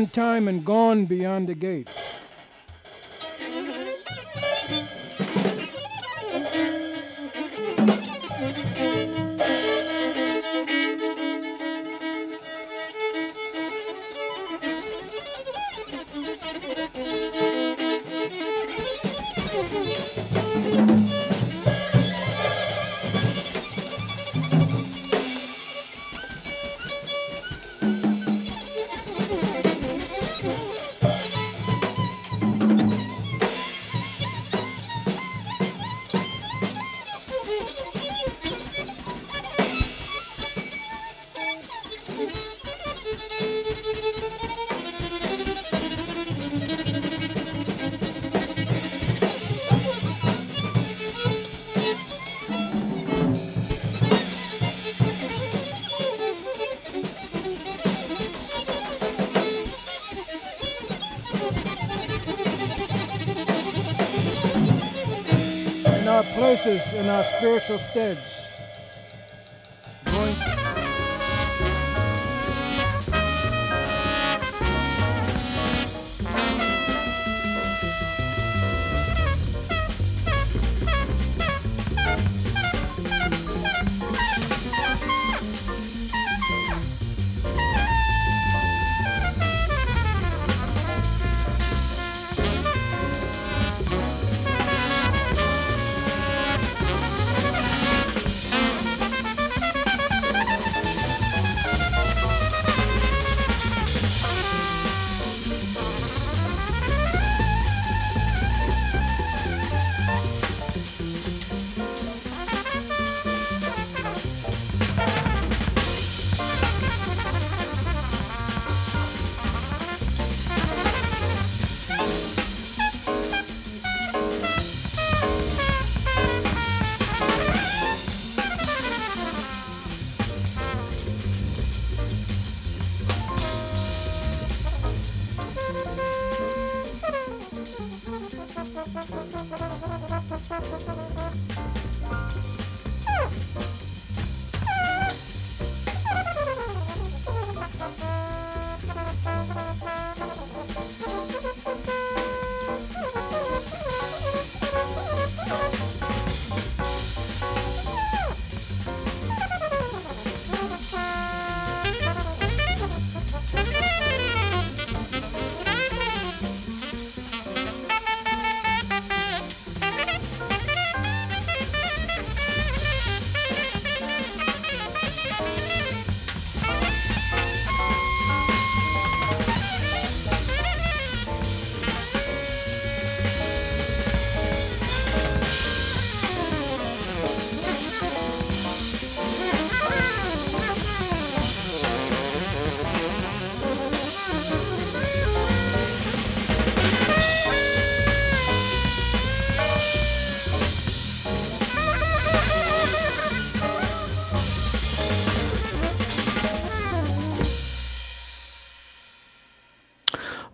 in time and gone beyond the gate. Our spiritual steads.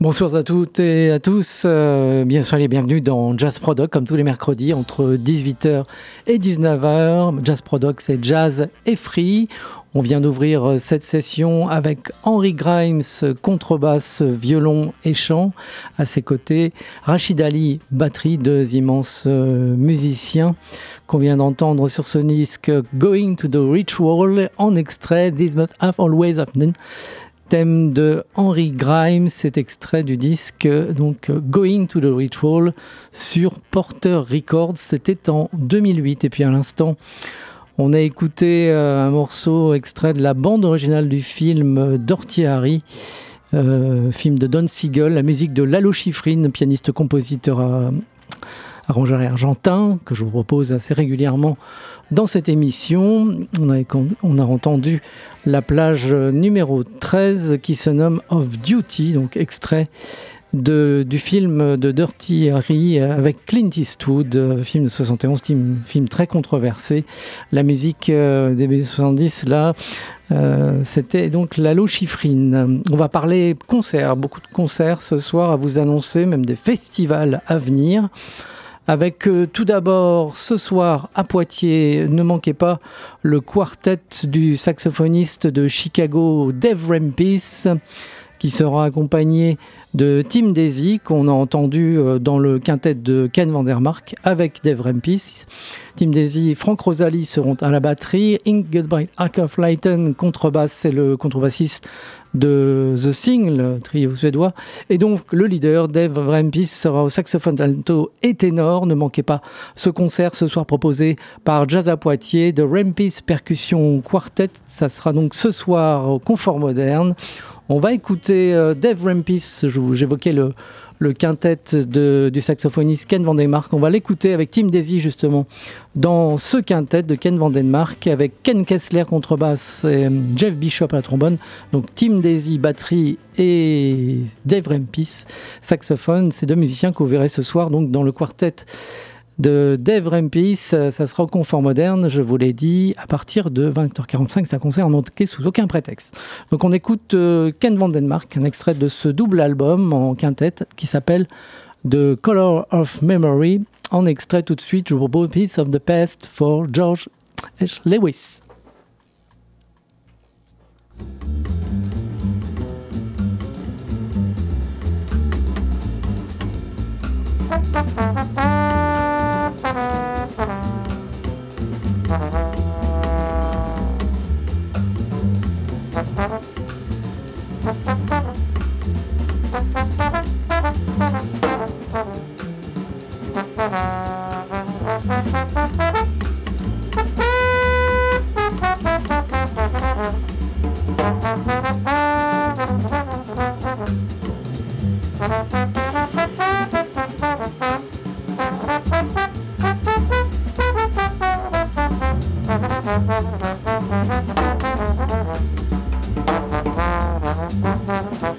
Bonsoir à toutes et à tous. Euh, bien sûr, les bienvenus dans Jazz Product, comme tous les mercredis, entre 18h et 19h. Jazz Product, c'est jazz et free. On vient d'ouvrir cette session avec Henry Grimes, contrebasse, violon et chant. À ses côtés, Rachid Ali, batterie, deux immenses euh, musiciens qu'on vient d'entendre sur ce disque Going to the Ritual en extrait This Must Have Always Happened thème de Henry Grimes, cet extrait du disque donc Going to the Ritual sur Porter Records, c'était en 2008 et puis à l'instant on a écouté euh, un morceau extrait de la bande originale du film Dorothy Harry, euh, film de Don Siegel, la musique de Lalo Schifrin, pianiste compositeur euh, arrangeur argentin que je vous propose assez régulièrement dans cette émission. On a, entendu la plage numéro 13 qui se nomme Of Duty, donc extrait de, du film de Dirty Harry avec Clint Eastwood, film de 71, film, très controversé. La musique euh, des années 70, là, euh, c'était donc Lalo Chiffrine. On va parler concerts, beaucoup de concerts ce soir à vous annoncer, même des festivals à venir avec euh, tout d'abord ce soir à Poitiers, ne manquez pas le quartet du saxophoniste de Chicago Dave Rempis qui sera accompagné de Tim Daisy, qu'on a entendu euh, dans le quintet de Ken Vandermark avec Dave Rempis. Tim Daisy et Frank Rosalie seront à la batterie. Ingeborg Lighten, contrebasse, c'est le contrebassiste de The Sing, le trio suédois. Et donc, le leader, Dave Rempis, sera au saxophone alto et ténor. Ne manquez pas ce concert ce soir proposé par Jazz à Poitiers de Rempis Percussion Quartet. Ça sera donc ce soir au Confort Moderne. On va écouter euh, Dave Rampis, j'évoquais le, quintet du saxophoniste Ken Vandenmark. On va l'écouter avec Tim Daisy justement dans ce quintet de Ken Vandenmark avec Ken Kessler contrebasse et euh, Jeff Bishop à la trombone. Donc Tim Daisy batterie et Dave Rampis saxophone. Ces deux musiciens que vous verrez ce soir donc dans le quartet de Dave Rempis. Ça, sera au confort moderne, je vous l'ai dit, à partir de 20h45. C'est un concert en sous aucun prétexte. Donc on écoute euh, Ken Vandenmark, un extrait de ce double album en quintette qui s'appelle The Color of Memory. En extrait tout de suite, je vous propose Piece of the Past for George H. Lewis. Thank you.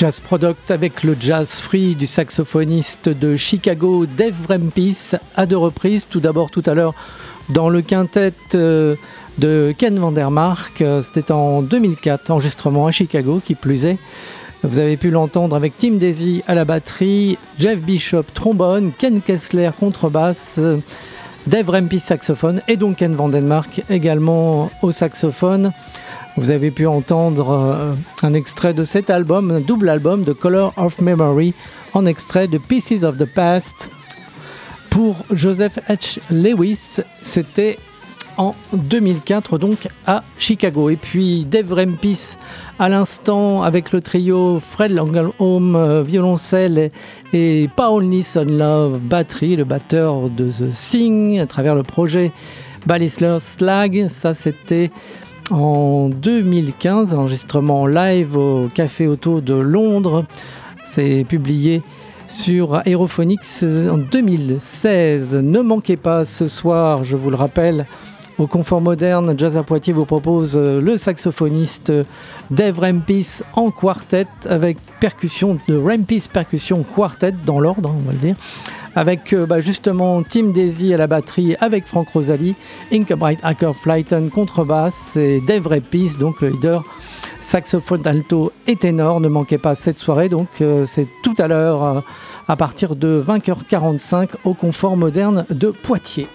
Jazz Product avec le jazz free du saxophoniste de Chicago Dave Rempis à deux reprises. Tout d'abord tout à l'heure dans le quintet euh, de Ken Vandermark. Euh, c'était en 2004, enregistrement à Chicago qui plus est. Vous avez pu l'entendre avec Tim Daisy à la batterie, Jeff Bishop trombone, Ken Kessler contrebasse, Dave Rempis saxophone et donc Ken Vandenmark également au saxophone. Vous avez pu entendre euh, un extrait de cet album, un double album de Color of Memory, en extrait de Pieces of the Past. Pour Joseph H. Lewis, c'était en 2004 donc à Chicago. Et puis Dave Rempis à l'instant avec le trio Fred Langelholm euh, violoncelle et, Paul Nisson Love batterie, le batteur de The Sing à travers le projet Ballisler Slag. Ça c'était en 2015, enregistrement live au Café Auto de Londres. C'est publié sur Aerophonics en 2016. Ne manquez pas ce soir, je vous le rappelle, au Confort Moderne, Jazz à Poitiers vous propose le saxophoniste Dave Rempis en quartet avec percussion de Rempis Percussion Quartet dans l'ordre, on va le dire avec euh, bah, justement Tim Daisy à la batterie, avec Frank Rosalie, Inka Bright Hacker Flighton contrebasse et Dave Repis, donc le leader saxophone alto et ténor. Ne manquez pas cette soirée, donc euh, c'est tout à l'heure euh, à partir de 20h45 au confort moderne de Poitiers.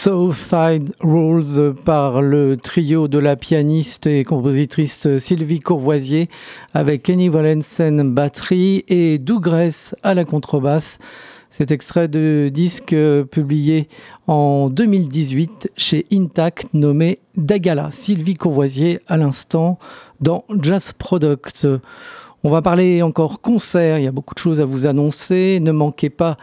Southside Rules par le trio de la pianiste et compositrice Sylvie Courvoisier avec Kenny Wallensen batterie et Douglas à la contrebasse. Cet extrait de disque publié en 2018 chez Intact nommé Dagala. Sylvie Courvoisier à l'instant dans Jazz Product. On va parler encore concert, il y a beaucoup de choses à vous annoncer. Ne manquez pas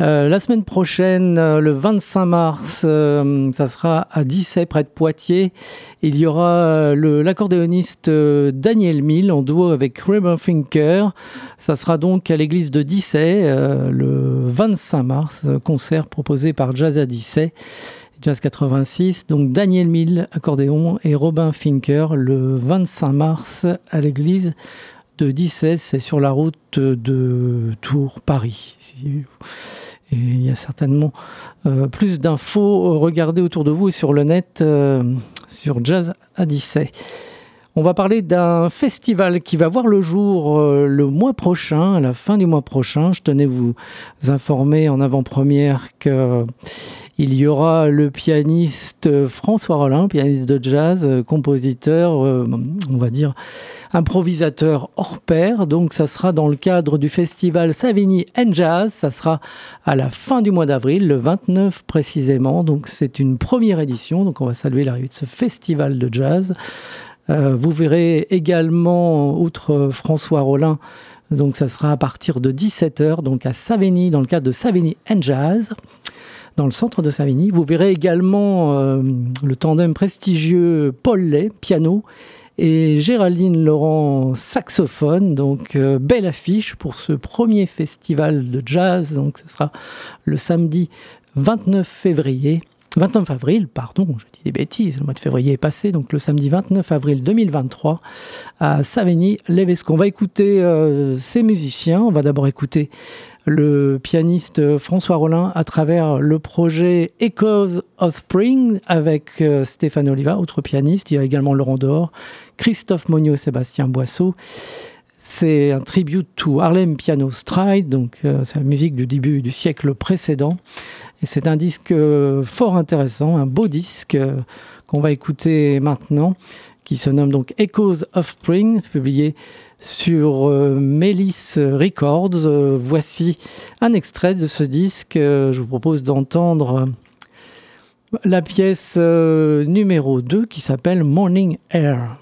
euh, la semaine prochaine, euh, le 25 mars, euh, ça sera à Dissay, près de Poitiers. Il y aura l'accordéoniste Daniel Mill en duo avec Rubber Finker. Ça sera donc à l'église de Dissay le 25 mars, concert proposé par Jazz à Dissay. Jazz 86, donc Daniel Mill, accordéon, et Robin Finker le 25 mars à l'église de Dissay, c'est sur la route de Tours-Paris. Il y a certainement euh, plus d'infos. Regardez autour de vous et sur le net euh, sur Jazz Odyssey. On va parler d'un festival qui va voir le jour euh, le mois prochain, à la fin du mois prochain. Je tenais vous informer en avant-première que il y aura le pianiste François Rollin, pianiste de jazz, compositeur, on va dire improvisateur hors pair. Donc ça sera dans le cadre du festival Savigny and Jazz. Ça sera à la fin du mois d'avril, le 29 précisément. Donc c'est une première édition. Donc on va saluer l'arrivée de ce festival de jazz. Euh, vous verrez également, outre François Rollin, donc ça sera à partir de 17h, donc à Savigny, dans le cadre de Savigny and Jazz dans le centre de Savigny. Vous verrez également euh, le tandem prestigieux Paul Lay, piano, et Géraldine Laurent saxophone. Donc euh, belle affiche pour ce premier festival de jazz. Donc ce sera le samedi 29 février. 29 avril, pardon, je dis des bêtises, le mois de février est passé, donc le samedi 29 avril 2023 à Savigny-Levesque. On va écouter euh, ces musiciens, on va d'abord écouter le pianiste François Rollin à travers le projet Echoes of Spring avec euh, Stéphane Oliva, autre pianiste. Il y a également Laurent Dor, Christophe Monio et Sébastien Boisseau. C'est un tribute to Harlem Piano Stride, donc euh, c'est la musique du début du siècle précédent. C'est un disque euh, fort intéressant, un beau disque qu'on va écouter maintenant, qui se nomme donc Echoes of Spring, publié sur euh, Melis Records. Euh, voici un extrait de ce disque. Euh, je vous propose d'entendre la pièce numéro 2 qui s'appelle Morning Air.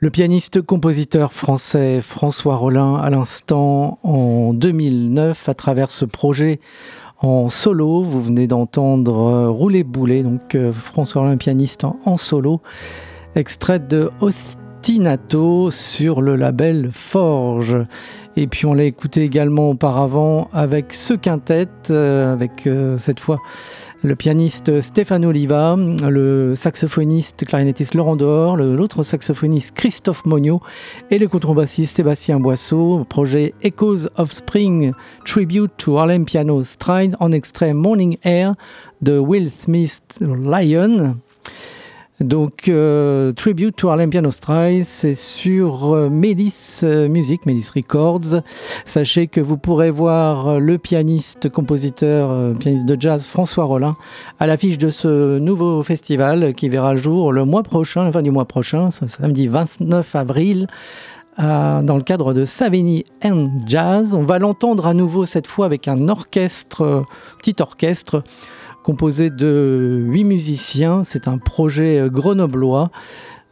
Le pianiste-compositeur français François Rollin, à l'instant en 2009, à travers ce projet en solo, vous venez d'entendre euh, Rouler Boulet, donc euh, François Rollin, pianiste en, solo, extrait de Tinato sur le label Forge. Et puis on l'a écouté également auparavant avec ce quintet, euh, avec cette fois le pianiste Stéphane Oliva, le saxophoniste clarinettiste Laurent Dehors, l'autre saxophoniste Christophe Monio et le contrebassiste Sébastien Boisseau, projet Echoes of Spring Tribute to Harlem Piano Stride en extrait Morning Air de Will Smith Lion. Donc, euh, Tribute to Harlem Piano c'est sur euh, euh, Music, Mélis Records. Sachez que vous pourrez voir le pianiste, compositeur, pianiste de jazz François Rollin à l'affiche de ce nouveau festival qui verra le jour le mois prochain, la fin du mois prochain, samedi 29 avril. dans le cadre de Savigny and Jazz. On va l'entendre à nouveau cette fois avec un orchestre, petit orchestre composé de huit musiciens. C'est un projet euh, grenoblois.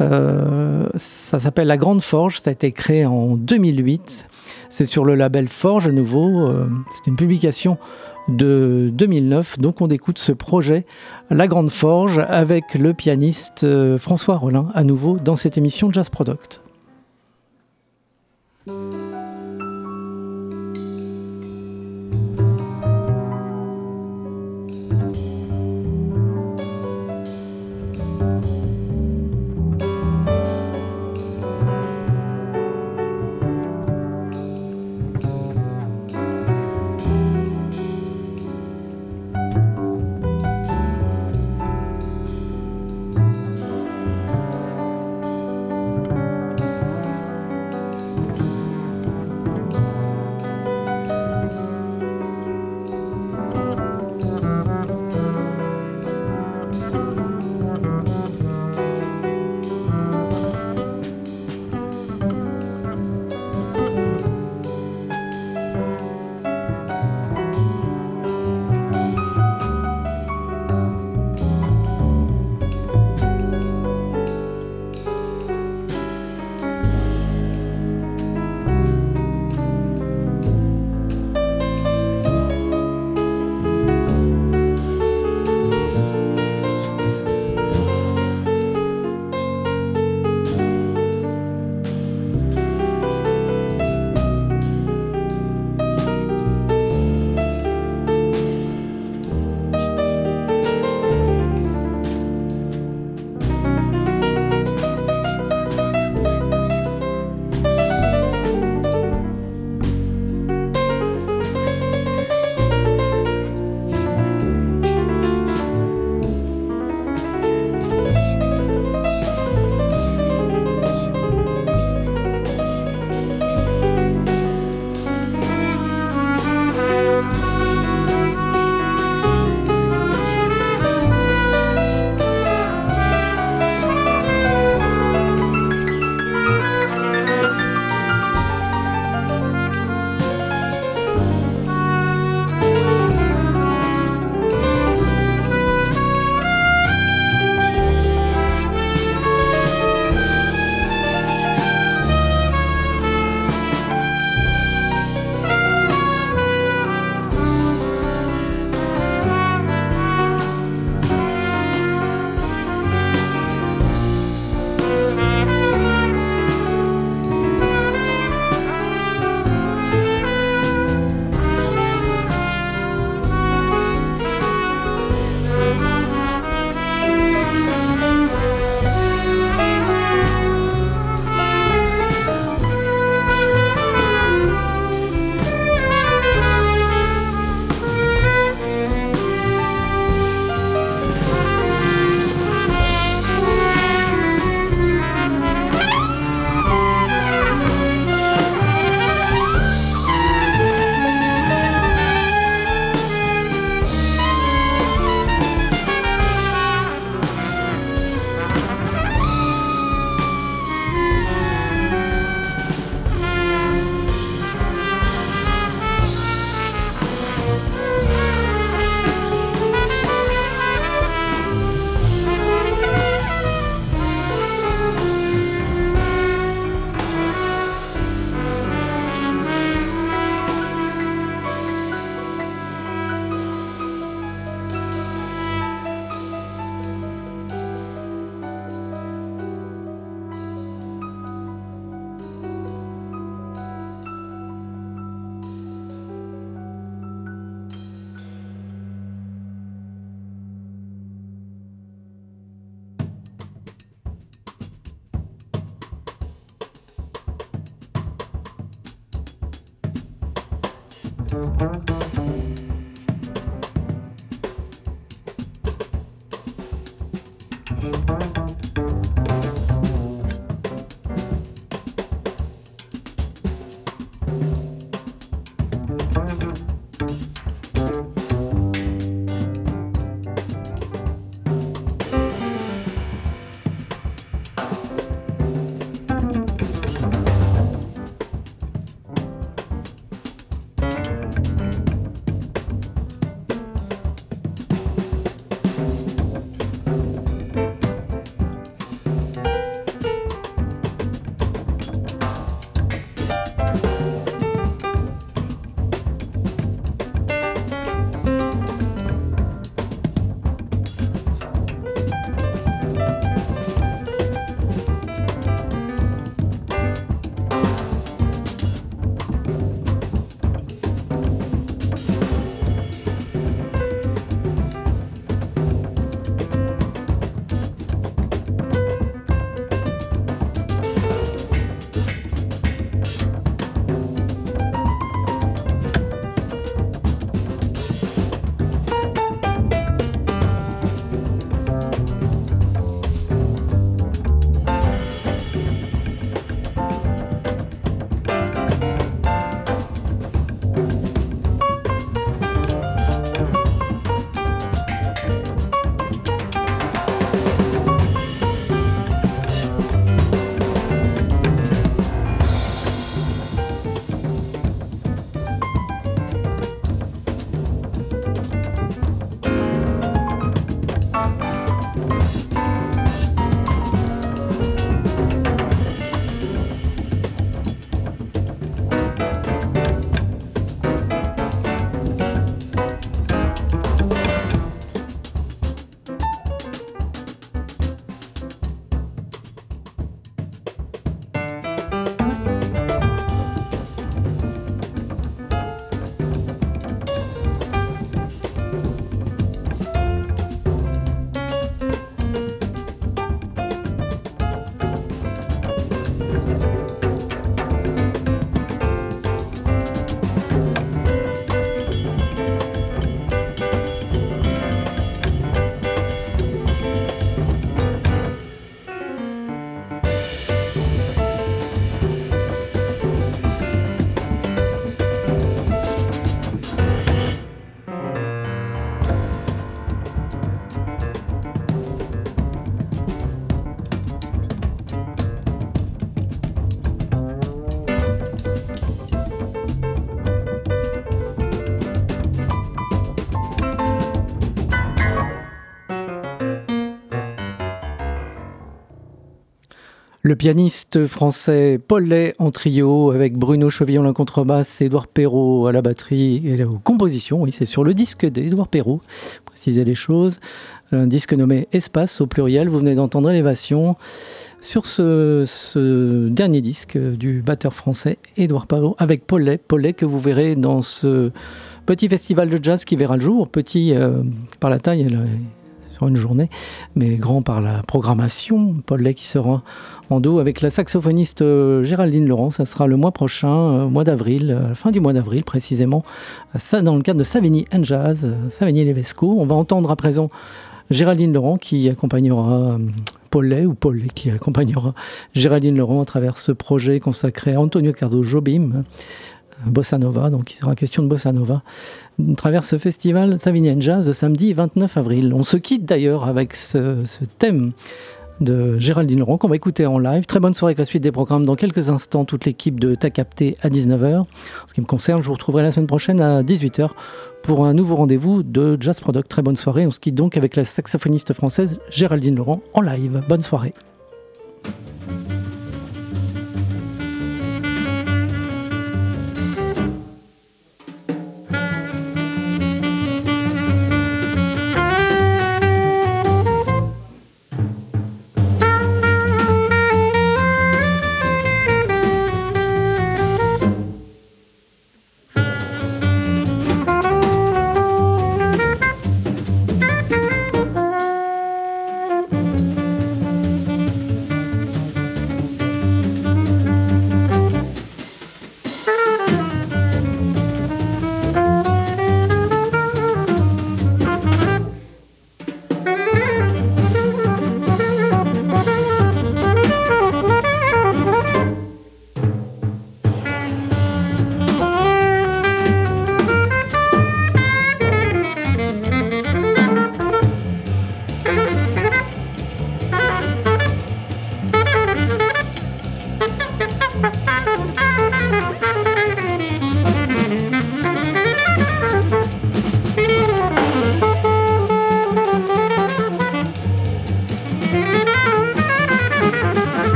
Euh, ça s'appelle La Grande Forge. Ça a été créé en 2008. C'est sur le label Forge à nouveau. Euh, c'est une publication de 2009. Donc on écoute ce projet, La Grande Forge, avec le pianiste François Rollin à nouveau dans cette émission Jazz Product. Thank you. Le pianiste français Paul Lay en trio avec Bruno Chevillon à la contrebasse, Édouard Perrault à la batterie et la composition. Oui, c'est sur le disque d'Édouard Perrault, préciser les choses. Un disque nommé Espace au pluriel. Vous venez d'entendre Élévation sur ce, dernier disque du batteur français Édouard Perrault avec Paul Lay. Paul Lay que vous verrez dans ce petit festival de jazz qui verra le jour. Petit euh, par la taille une journée, mais grand par la programmation. Paul Lay qui sera en dos avec la saxophoniste euh, Géraldine Laurent. Ça sera le mois prochain, euh, mois d'avril, euh, fin du mois d'avril précisément, dans le cadre de Savigny and Jazz, Savigny-Levesco. On va entendre à présent Géraldine Laurent qui accompagnera Paul Lay, ou Paul Lay qui accompagnera Géraldine Laurent à travers ce projet consacré à Antonio Cardo Jobim. Bossa Nova, donc il sera question de Bossa Nova, travers ce festival Savigny Jazz le samedi 29 avril. On se quitte d'ailleurs avec ce, thème de Géraldine Laurent qu'on va écouter en live. Très bonne soirée avec la suite des programmes. Dans quelques instants, toute l'équipe de Ta Capté à 19h. En ce qui me concerne, je vous retrouverai la semaine prochaine à 18h pour un nouveau rendez-vous de Jazz Product. Très bonne soirée. On se quitte donc avec la saxophoniste française Géraldine Laurent en live. Bonne soirée.